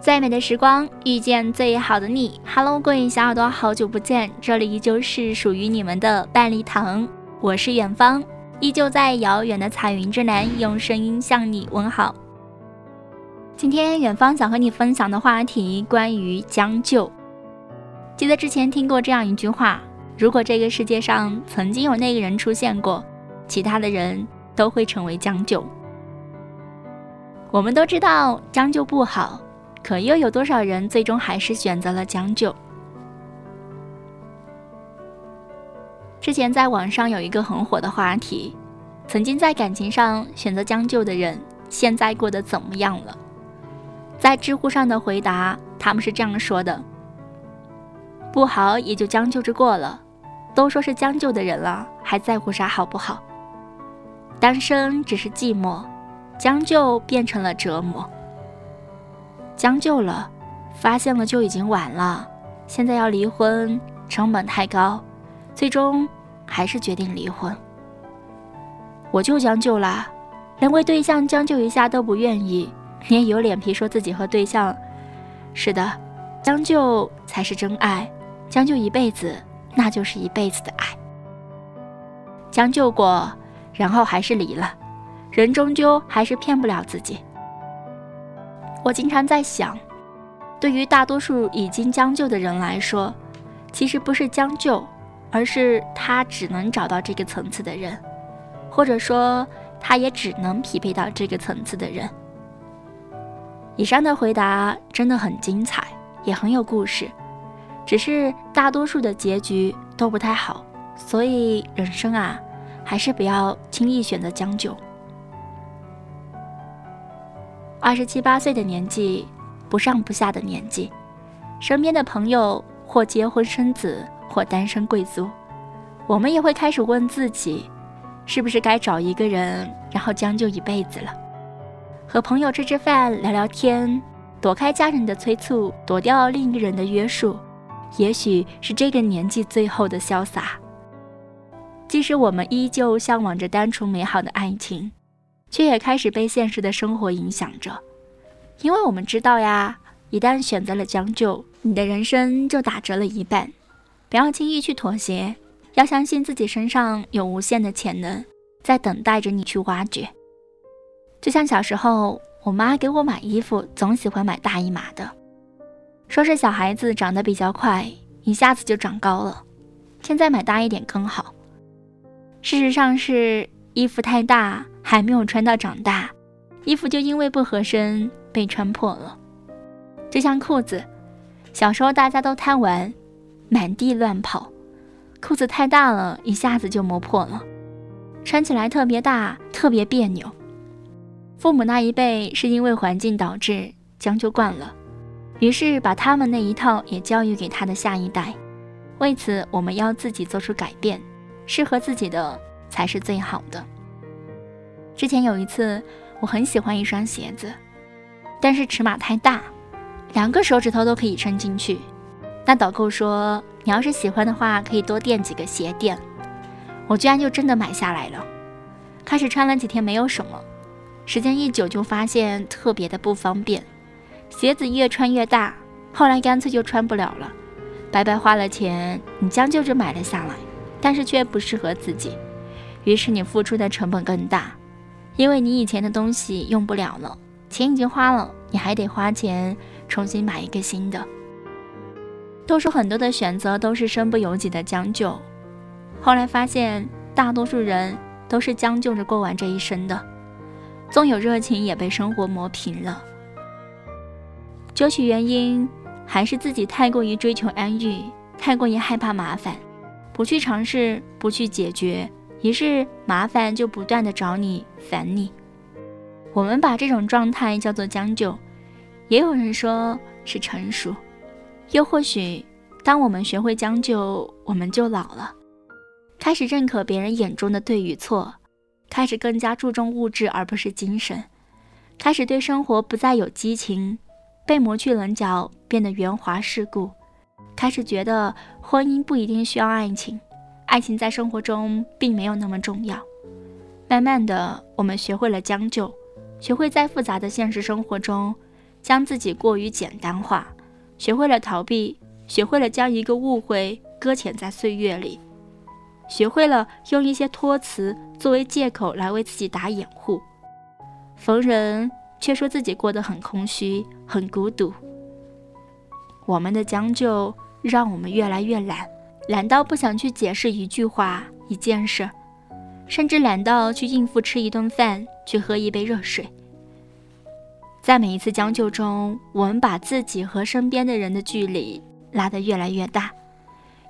最美的时光遇见最好的你。Hello，各位小耳朵，好久不见，这里依旧是属于你们的半粒糖，我是远方，依旧在遥远的彩云之南，用声音向你问好。今天远方想和你分享的话题关于将就。记得之前听过这样一句话：如果这个世界上曾经有那个人出现过，其他的人都会成为将就。我们都知道将就不好，可又有多少人最终还是选择了将就？之前在网上有一个很火的话题：曾经在感情上选择将就的人，现在过得怎么样了？在知乎上的回答，他们是这样说的：“不好也就将就着过了，都说是将就的人了，还在乎啥好不好？单身只是寂寞。”将就变成了折磨，将就了，发现了就已经晚了。现在要离婚，成本太高，最终还是决定离婚。我就将就啦，连为对象将就一下都不愿意，你也有脸皮说自己和对象？是的，将就才是真爱，将就一辈子，那就是一辈子的爱。将就过，然后还是离了。人终究还是骗不了自己。我经常在想，对于大多数已经将就的人来说，其实不是将就，而是他只能找到这个层次的人，或者说他也只能匹配到这个层次的人。以上的回答真的很精彩，也很有故事，只是大多数的结局都不太好，所以人生啊，还是不要轻易选择将就。二十七八岁的年纪，不上不下的年纪，身边的朋友或结婚生子，或单身贵族，我们也会开始问自己，是不是该找一个人，然后将就一辈子了？和朋友吃吃饭，聊聊天，躲开家人的催促，躲掉另一个人的约束，也许是这个年纪最后的潇洒。即使我们依旧向往着单纯美好的爱情。却也开始被现实的生活影响着，因为我们知道呀，一旦选择了将就，你的人生就打折了一半。不要轻易去妥协，要相信自己身上有无限的潜能，在等待着你去挖掘。就像小时候，我妈给我买衣服，总喜欢买大一码的，说是小孩子长得比较快，一下子就长高了。现在买大一点更好。事实上是衣服太大。还没有穿到长大，衣服就因为不合身被穿破了。就像裤子，小时候大家都贪玩，满地乱跑，裤子太大了，一下子就磨破了，穿起来特别大，特别别扭。父母那一辈是因为环境导致将就惯了，于是把他们那一套也教育给他的下一代。为此，我们要自己做出改变，适合自己的才是最好的。之前有一次，我很喜欢一双鞋子，但是尺码太大，两个手指头都可以伸进去。那导购说，你要是喜欢的话，可以多垫几个鞋垫。我居然就真的买下来了。开始穿了几天没有什么，时间一久就发现特别的不方便，鞋子越穿越大，后来干脆就穿不了了，白白花了钱，你将就着买了下来，但是却不适合自己，于是你付出的成本更大。因为你以前的东西用不了了，钱已经花了，你还得花钱重新买一个新的。都说很多的选择都是身不由己的将就，后来发现大多数人都是将就着过完这一生的，纵有热情也被生活磨平了。究其原因，还是自己太过于追求安逸，太过于害怕麻烦，不去尝试，不去解决。于是麻烦就不断的找你烦你，我们把这种状态叫做将就，也有人说是成熟，又或许当我们学会将就，我们就老了，开始认可别人眼中的对与错，开始更加注重物质而不是精神，开始对生活不再有激情，被磨去棱角，变得圆滑世故，开始觉得婚姻不一定需要爱情。爱情在生活中并没有那么重要。慢慢的，我们学会了将就，学会在复杂的现实生活中将自己过于简单化，学会了逃避，学会了将一个误会搁浅在岁月里，学会了用一些托词作为借口来为自己打掩护。逢人却说自己过得很空虚、很孤独。我们的将就让我们越来越懒，懒到不想去解释一句话、一件事，甚至懒到去应付吃一顿饭、去喝一杯热水。在每一次将就中，我们把自己和身边的人的距离拉得越来越大，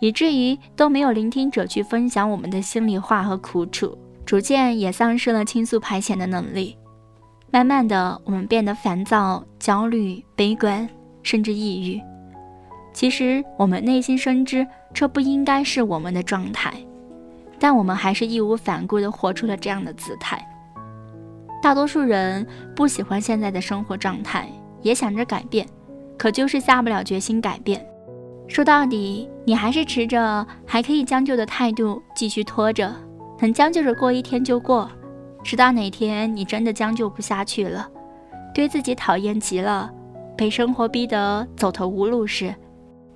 以至于都没有聆听者去分享我们的心里话和苦楚，逐渐也丧失了倾诉排遣的能力。慢慢的，我们变得烦躁、焦虑、悲观，甚至抑郁。其实，我们内心深知这不应该是我们的状态，但我们还是义无反顾地活出了这样的姿态。大多数人不喜欢现在的生活状态，也想着改变，可就是下不了决心改变。说到底，你还是持着还可以将就的态度继续拖着，能将就着过一天就过。直到哪天你真的将就不下去了，对自己讨厌极了，被生活逼得走投无路时，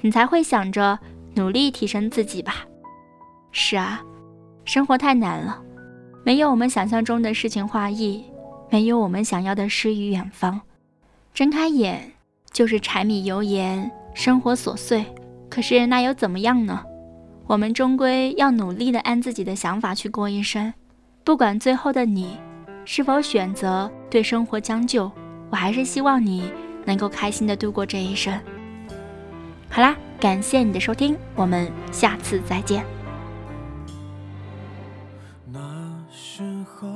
你才会想着努力提升自己吧。是啊，生活太难了，没有我们想象中的诗情画意，没有我们想要的诗与远方。睁开眼就是柴米油盐，生活琐碎。可是那又怎么样呢？我们终归要努力的按自己的想法去过一生。不管最后的你是否选择对生活将就，我还是希望你能够开心的度过这一生。好啦，感谢你的收听，我们下次再见。那时候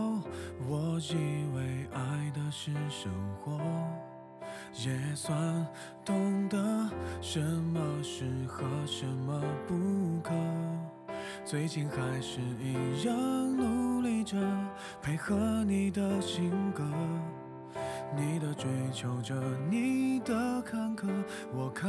我以为爱的是生活，也算懂得什么适合，什么不可。最近还是一样努力着配合你的性格，你的追求着，你的坎坷，我开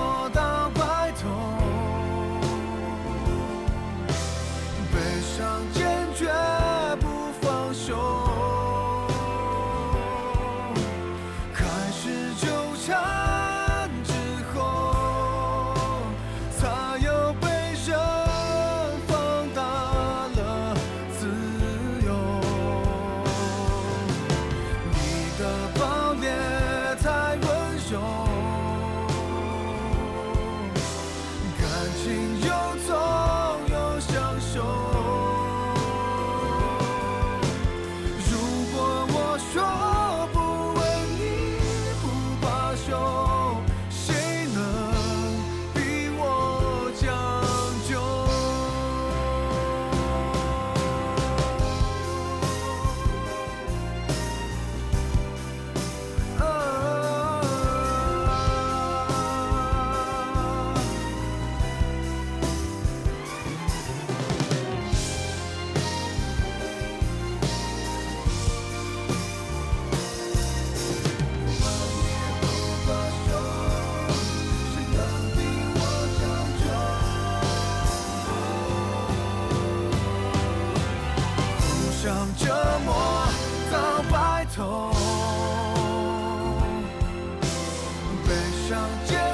让坚